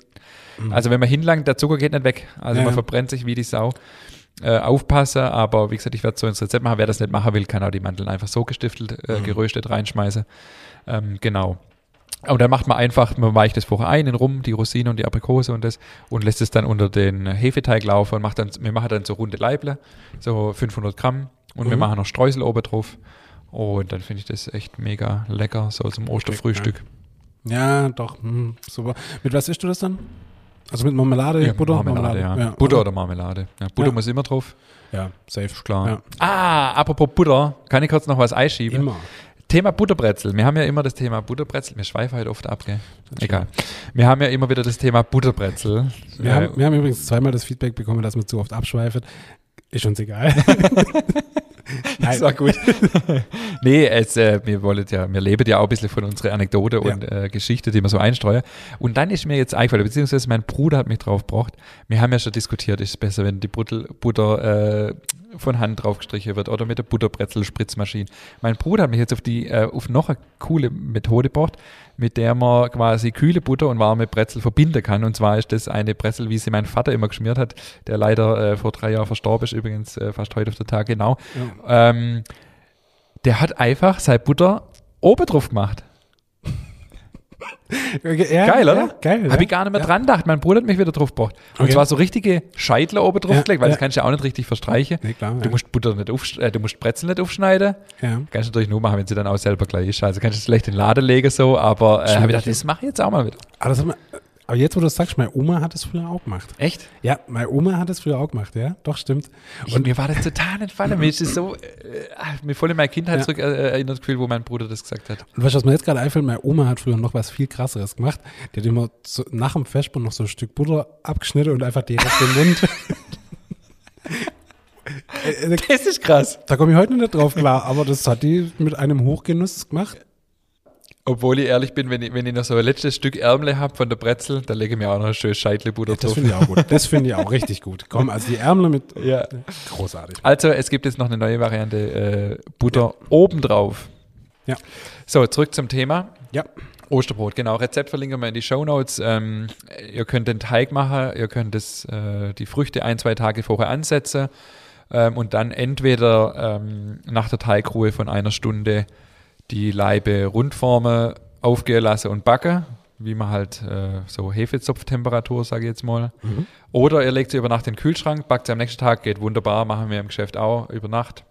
Also wenn man hinlangt, der Zucker geht nicht weg. Also Mhm. Ja. man verbrennt sich wie die Sau. Äh, aufpassen, aber wie gesagt, ich werde so ins Rezept machen. Wer das nicht machen will, kann auch die Mandeln einfach so gestiftelt, Mhm. äh, geröstet reinschmeißen. Ähm, genau. Und dann macht man einfach, man weicht das vorher ein in Rum, die Rosine und die Aprikose und das und lässt es dann unter den Hefeteig laufen und macht dann, wir machen dann so runde Leible, so 500 Gramm und wir Mhm. machen noch Streusel oben drauf und dann finde ich das echt mega lecker, so zum Osterfrühstück. Ja, doch, hm, super. Mit was isst du das dann? Also mit Marmelade, Butter? Marmelade, ja. Butter oder Marmelade. Ja, Butter Ja. muss immer drauf, Ja, safe. ist klar. Ja. Ah, apropos Butter, kann ich kurz noch was einschieben? Immer. Thema Butterbrezel. Wir haben ja immer das Thema Butterbrezel. Wir schweifen halt oft ab, gell? Egal. Wir haben ja immer wieder das Thema Butterbrezel. Wir, Äh, haben, wir haben übrigens zweimal das Feedback bekommen, dass wir zu oft abschweifen. Ist uns egal. *laughs* *laughs* *laughs* Das war gut. *laughs* nee, es, äh, wir wollen ja, wir leben ja auch ein bisschen von unserer Anekdote Ja. und äh, Geschichte, die wir so einstreuen. Und dann ist mir jetzt eingefallen, beziehungsweise mein Bruder hat mich drauf gebracht. Wir haben ja schon diskutiert, ist es besser, wenn die Butter, Butter äh, von Hand draufgestrichen wird oder mit der Butterbrezel-Spritzmaschine. Mein Bruder hat mich jetzt auf die, äh, auf noch eine coole Methode gebracht, mit der man quasi kühle Butter und warme Brezel verbinden kann. Und zwar ist das eine Brezel, wie sie mein Vater immer geschmiert hat, der leider äh, vor drei Jahren verstorben ist, übrigens äh, fast heute auf der Tag genau. Ähm, der hat einfach seine Butter oben drauf gemacht. Ja, Geil, oder? Ja, geil. Habe ja. ich gar nicht mehr dran gedacht. Mein Bruder hat mich wieder drauf gebracht. Und Okay. zwar so richtige Scheitler oben drauf gelegt, weil das kannst du ja auch nicht richtig verstreichen. Nee, klar. Du musst Butter nicht aufsch äh, du musst Brezel nicht aufschneiden. Kannst du natürlich nur machen, wenn sie dann auch selber gleich ist. Also kannst du es vielleicht in den Laden legen so, aber äh, habe ich gedacht, das mache ich jetzt auch mal wieder. Aber, das hat man, aber jetzt, wo du es sagst, meine Oma hat es früher auch gemacht. Echt? Ja, meine Oma hat es früher auch gemacht, ja. Doch, stimmt. Und mir war das total entfallen. Mir ist es so, äh, ach, mir voll in meine Kindheit Ja. zurück äh, erinnert gefühlt, wo mein Bruder das gesagt hat. Und weißt du, was mir jetzt gerade einfällt? Meine Oma hat früher noch was viel krasseres gemacht. Die hat immer so, nach dem Vesper noch so ein Stück Butter abgeschnitten und einfach direkt den Mund. Äh, *laughs* äh, Das ist krass. da komme ich heute nicht drauf klar, aber das hat die mit einem Hochgenuss gemacht. Obwohl ich ehrlich bin, wenn ich, wenn ich noch so ein letztes Stück Ärmel habe von der Brezel, dann lege ich mir auch noch ein schönes Scheitlebutter Das drauf. finde ich auch gut. Das finde ich auch *laughs* richtig gut. Komm, also die Ärmel mit Ja. großartig. Also, es gibt jetzt noch eine neue Variante, äh, Butter obendrauf. Ja. So, zurück zum Thema. Ja. Osterbrot, genau. Rezept verlinken wir in die Show Notes. Ähm, ihr könnt den Teig machen, ihr könnt das, äh, die Früchte ein, zwei Tage vorher ansetzen ähm, und dann entweder ähm, nach der Teigruhe von einer Stunde die Leibe rundformen, aufgehen lassen und backen, wie man halt äh, so Hefezopftemperatur, sage ich jetzt mal. Mhm. Oder ihr legt sie über Nacht in den Kühlschrank, backt sie am nächsten Tag, geht wunderbar, machen wir im Geschäft auch über Nacht.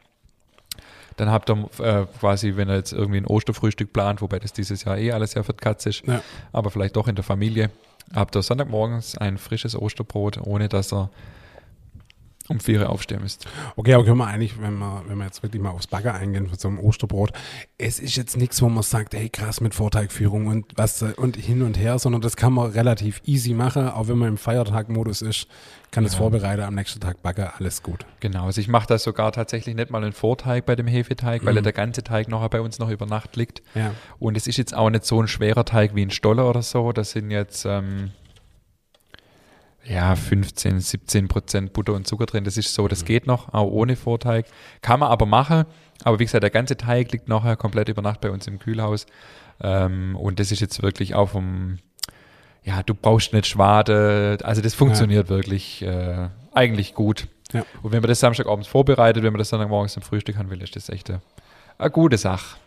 Dann habt ihr äh, quasi, wenn ihr jetzt irgendwie ein Osterfrühstück plant, wobei das dieses Jahr eh alles ja für die Katze ist, Ja. aber vielleicht doch in der Familie, habt ihr Sonntagmorgens ein frisches Osterbrot, ohne dass ihr um vier aufstehen müsst. Okay, aber können wir eigentlich, wenn wir, wenn wir jetzt wirklich mal aufs Bagger eingehen für so ein Osterbrot, es ist jetzt nichts, wo man sagt, hey krass mit Vorteigführung und was und hin und her, sondern das kann man relativ easy machen, auch wenn man im Feiertagmodus ist, kann das Ja. vorbereiten, am nächsten Tag Bagger, alles gut. Genau, also ich mache da sogar tatsächlich nicht mal einen Vorteig bei dem Hefeteig, weil Mhm. ja der ganze Teig noch bei uns noch über Nacht liegt. Ja. Und es ist jetzt auch nicht so ein schwerer Teig wie ein Stoller oder so. Das sind jetzt ähm, ja 15, 17 Prozent Butter und Zucker drin. Das ist so, das geht noch, auch ohne Vorteig. Kann man aber machen. Aber wie gesagt, der ganze Teig liegt nachher komplett über Nacht bei uns im Kühlhaus. Ähm, und das ist jetzt wirklich auch vom, ja, du brauchst nicht Schwade. Also das funktioniert wirklich äh, eigentlich gut. Ja. Und wenn man das Samstagabends vorbereitet, wenn man das dann morgens zum Frühstück haben will, ist das echt eine, eine gute Sache.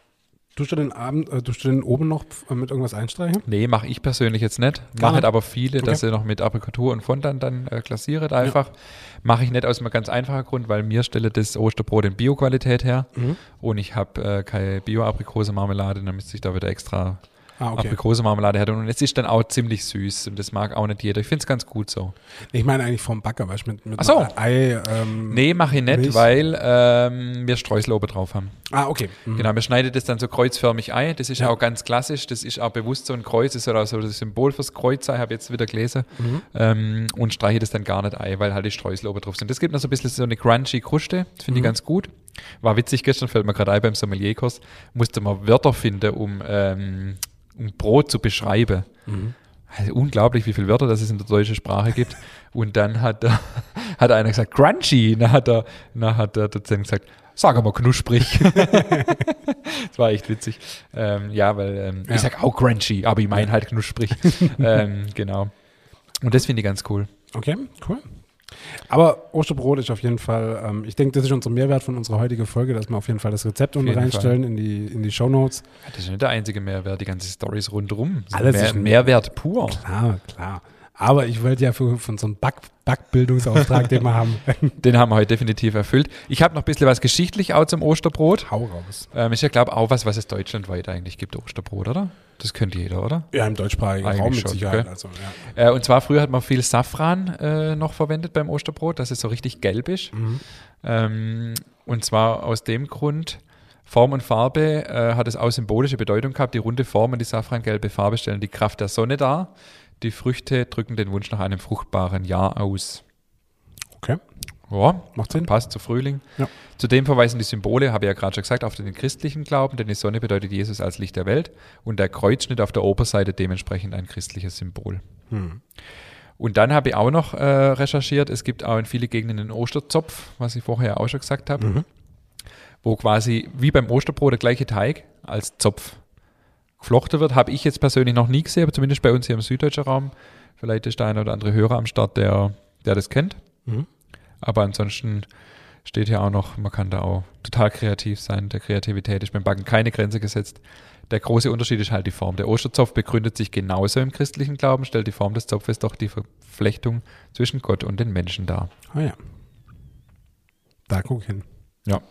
Tust du den Abend, äh, tust du den oben noch äh, mit irgendwas einstreichen? Nee, mache ich persönlich jetzt nicht. Gar Mache nicht? aber viele, dass Okay. sie noch mit Aprikotur und Fondant dann äh, glasiert einfach. Mache ich nicht aus einem ganz einfachen Grund, weil mir stelle das Osterbrot in Bio-Qualität her Mhm. und ich habe äh, keine Bio-Aprikose-Marmelade, dann müsste ich da wieder extra Ah, okay. Aprikose-Marmelade her tun. Und es ist dann auch ziemlich süß und das mag auch nicht jeder. Ich finde es ganz gut so. Ich meine eigentlich vom Backer, weißt du, mit, mit Ach so. einem Ei. Ähm, Nee, mache ich nicht, Milch. weil ähm, wir Streusel oben drauf haben. Ah, okay. Mhm. Genau, wir schneiden das dann so kreuzförmig ein. Das ist Ja. auch ganz klassisch. Das ist auch bewusst so ein Kreuz. Das soll auch so das Symbol fürs Kreuz sein, habe ich jetzt wieder gelesen. Mhm. Ähm, und streiche das dann gar nicht ein, weil halt die Streusel oben drauf sind. Das gibt noch so ein bisschen so eine crunchy Kruste. Das finde ich Mhm. ganz gut. War witzig gestern, fällt mir gerade ein beim Sommelierkurs, musste man Wörter finden, um, ähm, um Brot zu beschreiben. Mhm. Also unglaublich, wie viele Wörter das es in der deutschen Sprache gibt. Und dann hat, der, *laughs* hat einer gesagt, crunchy. Dann hat, der, dann hat der Dozent gesagt, sag mal knusprig. *laughs* das war echt witzig. Ähm, ja, weil ähm, Ja. ich sag auch crunchy, aber ich meine halt knusprig. *laughs* ähm, genau. Und das finde ich ganz cool. Okay, cool. Aber Osterbrot ist auf jeden Fall, ähm, ich denke, das ist unser Mehrwert von unserer heutigen Folge, dass wir auf jeden Fall das Rezept unten reinstellen in die, in die Shownotes. Ja, Das ist nicht der einzige Mehrwert, die ganze Stories rundherum. Alles Mehr, ist ein- Mehrwert pur. Klar, klar. Aber ich wollte ja für, von so einem Back, Backbildungsauftrag, den wir haben, *laughs* Den haben wir heute definitiv erfüllt. Ich habe noch ein bisschen was geschichtlich auch zum Osterbrot. hau raus. Ähm, ist ja, glaube auch was, was es deutschlandweit eigentlich gibt, Osterbrot, oder? Das kennt jeder, oder? Ja, im deutschsprachigen Eigentlich Raum mit schon, Sicherheit. gell? Also, ja. Äh, und zwar früher hat man viel Safran äh, noch verwendet beim Osterbrot, dass es so richtig gelb ist. Mhm. Ähm, und zwar aus dem Grund, Form und Farbe äh, hat es auch symbolische Bedeutung gehabt. Die runde Form und die safrangelbe Farbe stellen die Kraft der Sonne dar. Die Früchte drücken den Wunsch nach einem fruchtbaren Jahr aus. Okay, Ja, macht Sinn. passt zu Frühling. Ja. Zudem verweisen die Symbole, habe ich ja gerade schon gesagt, auf den christlichen Glauben, denn die Sonne bedeutet Jesus als Licht der Welt und der Kreuzschnitt auf der Oberseite dementsprechend ein christliches Symbol. Hm. Und dann habe ich auch noch äh, recherchiert, es gibt auch in viele Gegenden einen Osterzopf, was ich vorher auch schon gesagt habe, Mhm. wo quasi wie beim Osterbrot der gleiche Teig als Zopf geflochten wird. Habe ich jetzt persönlich noch nie gesehen, aber zumindest bei uns hier im süddeutschen Raum. Vielleicht ist der eine oder andere Hörer am Start, der, der das kennt. Mhm. Aber ansonsten steht hier auch noch, man kann da auch total kreativ sein. Der Kreativität ist beim Backen keine Grenze gesetzt. Der große Unterschied ist halt die Form. Der Osterzopf begründet sich genauso im christlichen Glauben, stellt die Form des Zopfes doch die Verflechtung zwischen Gott und den Menschen dar. Ah ja. Da guck ich hin. Ja.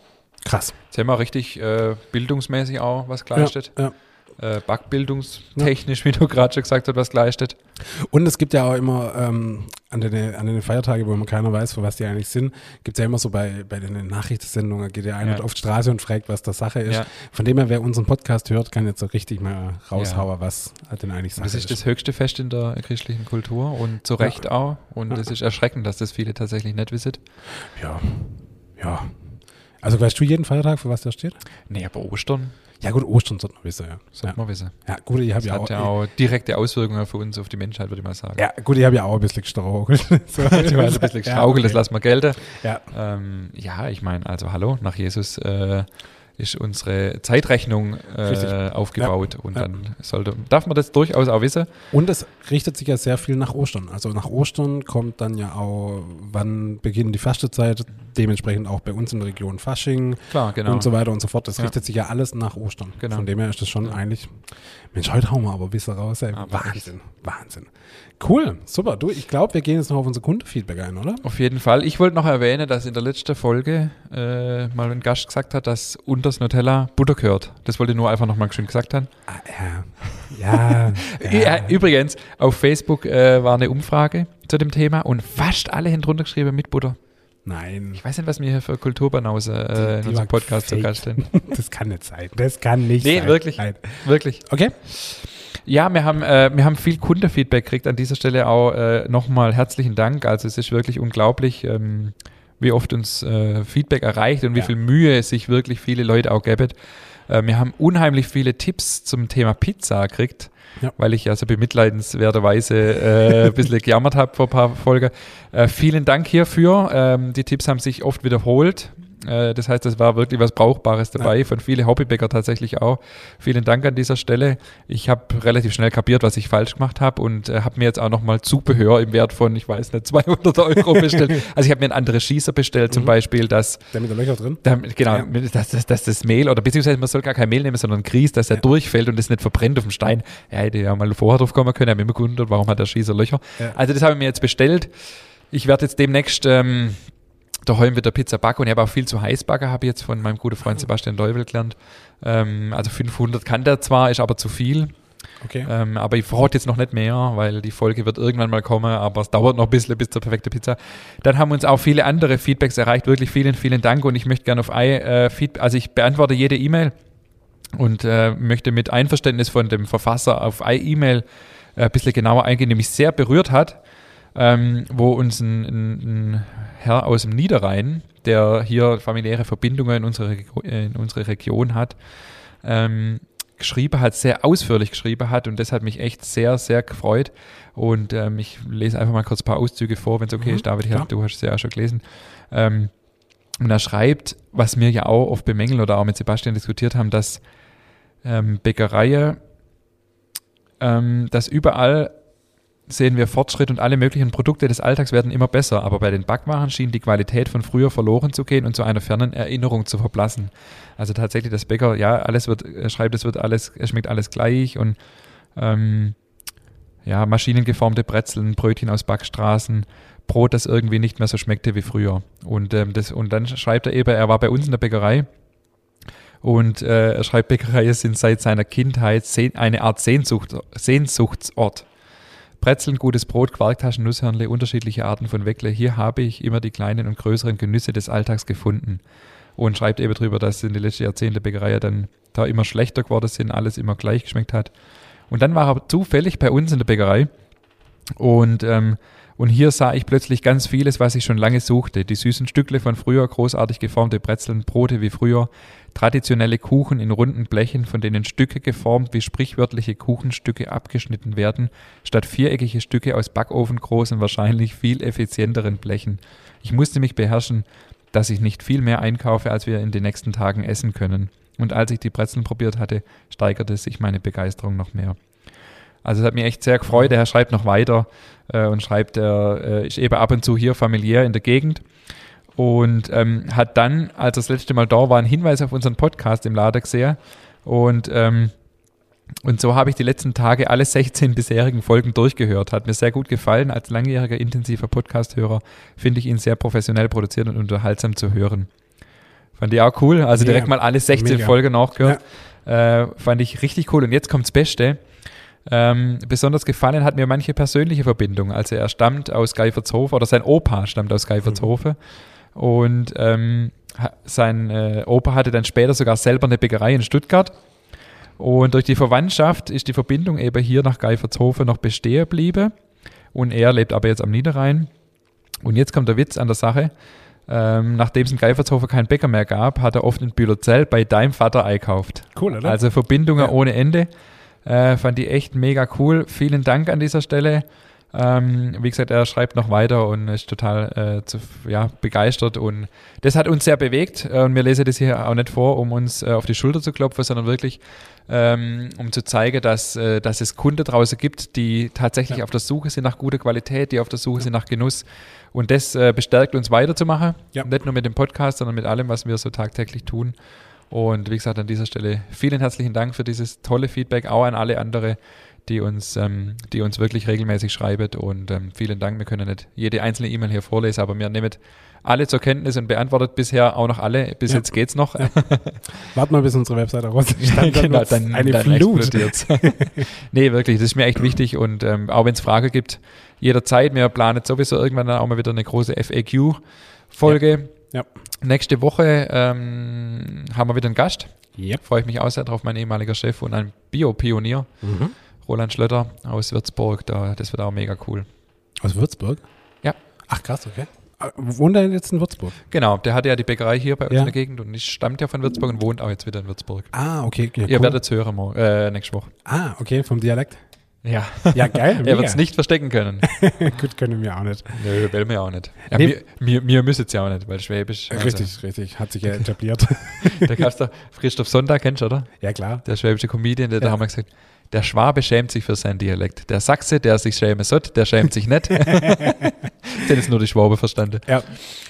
Krass. Jetzt haben wir richtig äh, bildungsmäßig auch was geleistet. Ja, ja. Äh, Backbildungstechnisch, wie du gerade schon gesagt hast, was geleistet. Und es gibt ja auch immer ähm, an, den, an den Feiertagen, wo man keiner weiß, für was die eigentlich sind, gibt es ja immer so bei, bei den Nachrichtensendungen, geht ja einer Ja. auf die Straße und fragt, was das Sache ist. Ja. Von dem her, wer unseren Podcast hört, kann jetzt so richtig mal raushauen, Ja. was denn eigentlich Sache Das ist das höchste Fest in der christlichen Kultur und zu Recht auch. Und Ja. es ist erschreckend, dass das viele tatsächlich nicht wissen. Ja. Ja. Also weißt du jeden Feiertag, für was der steht? Nee, aber Ostern Ja gut, Ostern sollte man wissen, ja. sollte Ja, man wissen. ja gut, ich habe Das ja hat auch, ja auch direkte Auswirkungen für uns auf die Menschheit, würde ich mal sagen. ja, gut, ich habe ja auch ein bisschen gestrauchelt. *laughs* so. Du *laughs* hast ein bisschen gestraugelt, das ja, lassen wir gelten. ja. Ähm, ja, ich meine, also hallo, nach Jesus äh, ist unsere Zeitrechnung äh, aufgebaut und Ja. dann sollte, darf man das durchaus auch wissen. Und es richtet sich ja sehr viel nach Ostern. Also nach Ostern kommt dann ja auch, wann beginnt die Fastenzeit, dementsprechend auch bei uns in der Region Fasching Klar, genau. und so weiter und so fort. Das Ja. richtet sich ja alles nach Ostern. Genau. Von dem her ist das schon Ja. eigentlich, Mensch, heute hauen wir aber ein bisschen raus. Ey. Aber Wahnsinn, Wahnsinn. Cool, super. Du, ich glaube, wir gehen jetzt noch auf unser Kundenfeedback ein, oder? Auf jeden Fall. Ich wollte noch erwähnen, dass in der letzten Folge äh, mal ein Gast gesagt hat, dass unters Nutella Butter gehört. Das wollte ich nur einfach nochmal schön gesagt haben. Ah, ja. *laughs* Ja, Ja. übrigens, auf Facebook äh, war eine Umfrage zu dem Thema und fast alle haben drunter geschrieben mit Butter. Nein. Ich weiß nicht, was mir hier für Kulturbanause äh, in Die unserem war Podcast zu. Gast sind. *laughs* Das kann nicht sein. Das kann nicht Nee, sein. wirklich. Nein. Wirklich. Okay. Ja, wir haben, äh, wir haben viel Kundenfeedback gekriegt. An dieser Stelle auch äh, nochmal herzlichen Dank. Also es ist wirklich unglaublich, ähm, wie oft uns äh, Feedback erreicht und wie Ja. viel Mühe sich wirklich viele Leute auch geben. Äh, wir haben unheimlich viele Tipps zum Thema Pizza gekriegt, Ja. weil ich ja so bemitleidenswerterweise äh, ein bisschen *laughs* gejammert habe vor ein paar Folgen. Äh, vielen Dank hierfür. Ähm, die Tipps haben sich oft wiederholt. Äh, das heißt, es war wirklich was Brauchbares dabei, von vielen Hobbybäcker tatsächlich auch. Vielen Dank an dieser Stelle. Ich habe relativ schnell kapiert, was ich falsch gemacht habe und äh, habe mir jetzt auch nochmal Zubehör im Wert von, ich weiß nicht, *laughs* 200 Euro bestellt. also ich habe mir einen anderen Schießer bestellt, zum Beispiel, dass Der mit den Löcher drin. da, genau, Ja. dass, dass, dass das Mehl oder beziehungsweise man soll gar kein Mehl nehmen, sondern Grieß, dass er durchfällt und es nicht verbrennt auf dem Stein. Ja, hätte ja mal vorher drauf kommen können, habe immer gewundert, warum hat der Schießer Löcher. Ja. Also das habe ich mir jetzt bestellt. Ich werde jetzt demnächst ähm, daheim wieder Pizza backen und ich habe auch viel zu heiß backen, habe ich jetzt von meinem guten Freund Sebastian Deuvel gelernt. Ähm, also 500 kann der zwar, ist aber zu viel. Okay. Ähm, aber ich verrate jetzt noch nicht mehr, weil die Folge wird irgendwann mal kommen, aber es dauert noch ein bisschen bis zur perfekte Pizza. Dann haben uns auch viele andere Feedbacks erreicht. Wirklich vielen, vielen Dank und ich möchte gerne auf ein äh, Feedback, also ich beantworte jede E-Mail und äh, möchte mit Einverständnis von dem Verfasser auf ein E-Mail äh, ein bisschen genauer eingehen, die mich sehr berührt hat, ähm, wo uns ein, ein, ein Herr aus dem Niederrhein, der hier familiäre Verbindungen in unsere, in unsere Region hat, ähm, geschrieben hat, sehr ausführlich geschrieben hat und das hat mich echt sehr, sehr gefreut. Und ähm, ich lese einfach mal kurz ein paar Auszüge vor, wenn es okay Mhm, ist, David, ich hab, du hast es ja auch schon gelesen. Ähm, und er schreibt, was wir ja auch oft bemängeln oder auch mit Sebastian diskutiert haben, dass ähm, Bäckereien, ähm, dass überall sehen wir Fortschritt und alle möglichen Produkte des Alltags werden immer besser, aber bei den Backwaren schien die Qualität von früher verloren zu gehen und zu einer fernen Erinnerung zu verblassen. Also tatsächlich das Bäcker, ja, alles wird, er schreibt, es wird alles, es schmeckt alles gleich und ähm, ja, maschinengeformte Brezeln, Brötchen aus Backstraßen, Brot, das irgendwie nicht mehr so schmeckte wie früher. Und, ähm, das, und dann schreibt er eben, er war bei uns in der Bäckerei und äh, er schreibt, Bäckereien sind seit seiner Kindheit eine Art Sehnsucht, Sehnsuchtsort. Brezeln, gutes Brot, Quarktaschen, Nusshörnle, unterschiedliche Arten von Weckle. Hier habe ich immer die kleinen und größeren Genüsse des Alltags gefunden. Und schreibt eben drüber, dass in den letzten Jahrzehnten Bäckereien dann da immer schlechter geworden sind, alles immer gleich geschmeckt hat. Und dann war er zufällig bei uns in der Bäckerei und, ähm, und hier sah ich plötzlich ganz vieles, was ich schon lange suchte. Die süßen Stückle von früher, großartig geformte Brezeln, Brote wie früher, traditionelle Kuchen in runden Blechen, von denen Stücke geformt wie sprichwörtliche Kuchenstücke abgeschnitten werden, statt viereckige Stücke aus backofengroßen, wahrscheinlich viel effizienteren Blechen. Ich musste mich beherrschen, dass ich nicht viel mehr einkaufe, als wir in den nächsten Tagen essen können. Und als ich die Brezeln probiert hatte, steigerte sich meine Begeisterung noch mehr. Also es hat mich echt sehr gefreut. Der Herr schreibt noch weiter äh, und schreibt, er äh, ist eben ab und zu hier familiär in der Gegend und ähm, hat dann, als er das letzte Mal da war, einen Hinweis auf unseren Podcast im gesehen und ähm, und so habe ich die letzten Tage alle 16 bisherigen Folgen durchgehört. Hat mir sehr gut gefallen. Als langjähriger intensiver Podcast-Hörer finde ich ihn sehr professionell produziert und unterhaltsam zu hören. Fand ich auch cool. Also direkt mal alle 16 Mega. Folgen nachgehört. Äh, fand ich richtig cool. Und jetzt kommt's Beste. Ähm, besonders gefallen hat mir manche persönliche Verbindung. Also er stammt aus Geifertshofen oder sein Opa stammt aus Geifertshofen. Und ähm, sein äh, Opa hatte dann später sogar selber eine Bäckerei in Stuttgart. Und durch die Verwandtschaft ist die Verbindung eben hier nach Geifertshofen noch bestehen geblieben. Und er lebt aber jetzt am Niederrhein. Und jetzt kommt der Witz an der Sache. Ähm, nachdem es in Geifertshofen keinen Bäcker mehr gab, hat er oft in Bühlerzell bei deinem Vater einkauft. Cool, oder? Also Verbindungen Ja. ohne Ende. Äh, fand ich echt mega cool. Vielen Dank an dieser Stelle. Ähm, wie gesagt, er schreibt noch weiter und ist total äh, zu, ja, begeistert und das hat uns sehr bewegt äh, und wir lesen das hier auch nicht vor, um uns äh, auf die Schulter zu klopfen, sondern wirklich ähm, um zu zeigen, dass, äh, dass es Kunden draußen gibt, die tatsächlich Ja. auf der Suche sind nach guter Qualität, die auf der Suche sind nach Genuss und das äh, bestärkt uns weiterzumachen, Ja. nicht nur mit dem Podcast, sondern mit allem, was wir so tagtäglich tun. Und wie gesagt, an dieser Stelle vielen herzlichen Dank für dieses tolle Feedback, auch an alle andere, die uns, ähm, die uns wirklich regelmäßig schreiben. Und ähm, vielen Dank. Wir können nicht jede einzelne E-Mail hier vorlesen, aber wir nehmen alle zur Kenntnis und beantwortet bisher auch noch alle. Bis Ja. jetzt geht's noch. Warte mal, bis unsere Webseite raus ist. Dann, *laughs* genau, dann, eine dann Flut. *laughs* nee, wirklich, das ist mir echt wichtig und ähm, auch wenn es Fragen gibt, jederzeit, wir planen sowieso irgendwann dann auch mal wieder eine große FAQ Folge. Ja. Nächste Woche ähm, haben wir wieder einen Gast. Yep. Freue ich mich auch sehr drauf, mein ehemaliger Chef und ein Bio-Pionier, Mhm. Roland Schlötter aus Würzburg. Da, das wird auch mega cool. Aus Würzburg? Ja. Ach krass, okay. Äh, Wohnt er jetzt in Würzburg? Genau, der hatte ja die Bäckerei hier bei uns Ja. in der Gegend und ich stammt ja von Würzburg und wohnt auch jetzt wieder in Würzburg. Ah, okay. Ja, Ihr cool. werdet es hören mo- äh, nächste Woche. Ah, okay, vom Dialekt. Ja, Ja, geil. *laughs* er wird es nicht verstecken können. *laughs* Gut, können wir auch nicht. Nö, will mir auch nicht. Ja, Nee. wir, wir, wir müssen es ja auch nicht, weil Schwäbisch. also, Richtig, richtig. Hat sich ja *laughs* etabliert. Da gab es da Christoph Sonntag, kennst du, oder? ja, klar. Der schwäbische Comedian, der da Ja. haben wir gesagt, der Schwabe schämt sich für seinen Dialekt. Der Sachse, der sich schämen sollte, der schämt sich nicht. *laughs* Den ist nur die Schwabe verstanden. Ja,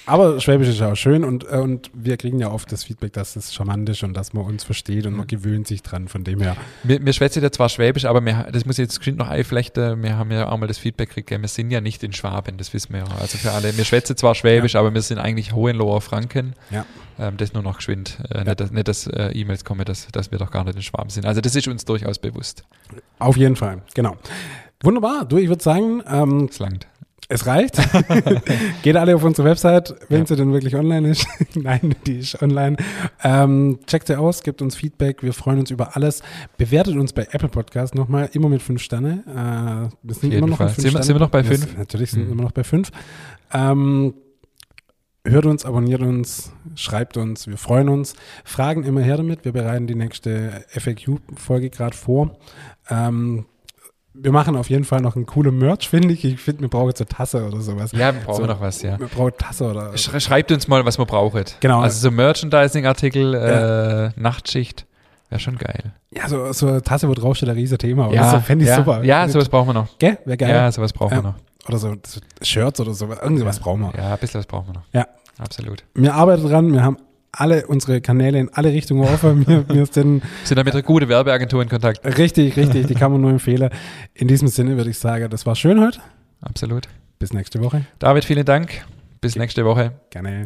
aber Schwäbisch ist auch schön und, äh, und wir kriegen ja oft das Feedback, dass es charmant ist und dass man uns versteht und man gewöhnt sich dran. Von dem her, Wir, wir schwätzen ja zwar Schwäbisch, aber wir, das muss ich jetzt geschwind noch einflechten. Wir haben ja auch mal das Feedback gekriegt, wir sind ja nicht in Schwaben, das wissen wir ja. Also für alle, wir schwätzen zwar Schwäbisch, aber wir sind eigentlich Hohenloher Franken. ja. Ähm, das nur noch geschwind. Äh, Nicht, dass- nicht, dass äh, E-Mails kommen, dass, dass wir doch gar nicht in Schwaben sind. Also das ist uns durchaus bewusst. Auf jeden Fall, genau. Wunderbar. Du, ich würde sagen, ähm, Es langt. es reicht. *laughs* Geht alle auf unsere Website, wenn Ja. sie denn wirklich online ist. *laughs* Nein, die ist online. Ähm, checkt sie aus, gebt uns Feedback. Wir freuen uns über alles. Bewertet uns bei Apple Podcast nochmal, immer mit fünf Sterne. Äh, wir sind immer noch fünf Sind wir- sind wir noch bei fünf? sind- Natürlich sind wir Mhm. immer noch bei fünf. Ähm, hört uns, abonniert uns, schreibt uns. Wir freuen uns. Fragen immer her damit. Wir bereiten die nächste FAQ-Folge gerade vor. Ähm, wir machen auf jeden Fall noch einen coolen Merch, finde ich. Ich finde, wir brauchen jetzt eine Tasse oder sowas. Ja, wir brauchen So. noch was, ja. Wir brauchen Tasse oder. Sch schreibt uns mal, was man braucht. Genau. Also so Merchandising-Artikel, äh, Nachtschicht, wäre schon geil. Ja, so, so eine Tasse, wo drauf steht, ein riesen Thema. Ja, so, fände ich ja, super. Ja, sowas brauchen wir noch. Gell? Wäre geil. Ja, sowas brauchen Ja. wir noch. Oder so, so Shirts oder sowas. Irgendwas brauchen wir. Ja, ein bisschen was brauchen wir noch. Ja. Absolut. Wir arbeiten dran. Wir haben alle unsere Kanäle in alle Richtungen offen. Wir, *laughs* wir sind Sind da mit einer guten Werbeagentur in Kontakt. richtig, richtig. Die kann man nur empfehlen. *laughs* In diesem Sinne würde ich sagen, das war schön heute. Absolut. Bis nächste Woche. David, vielen Dank. Bis nächste Woche. Gerne.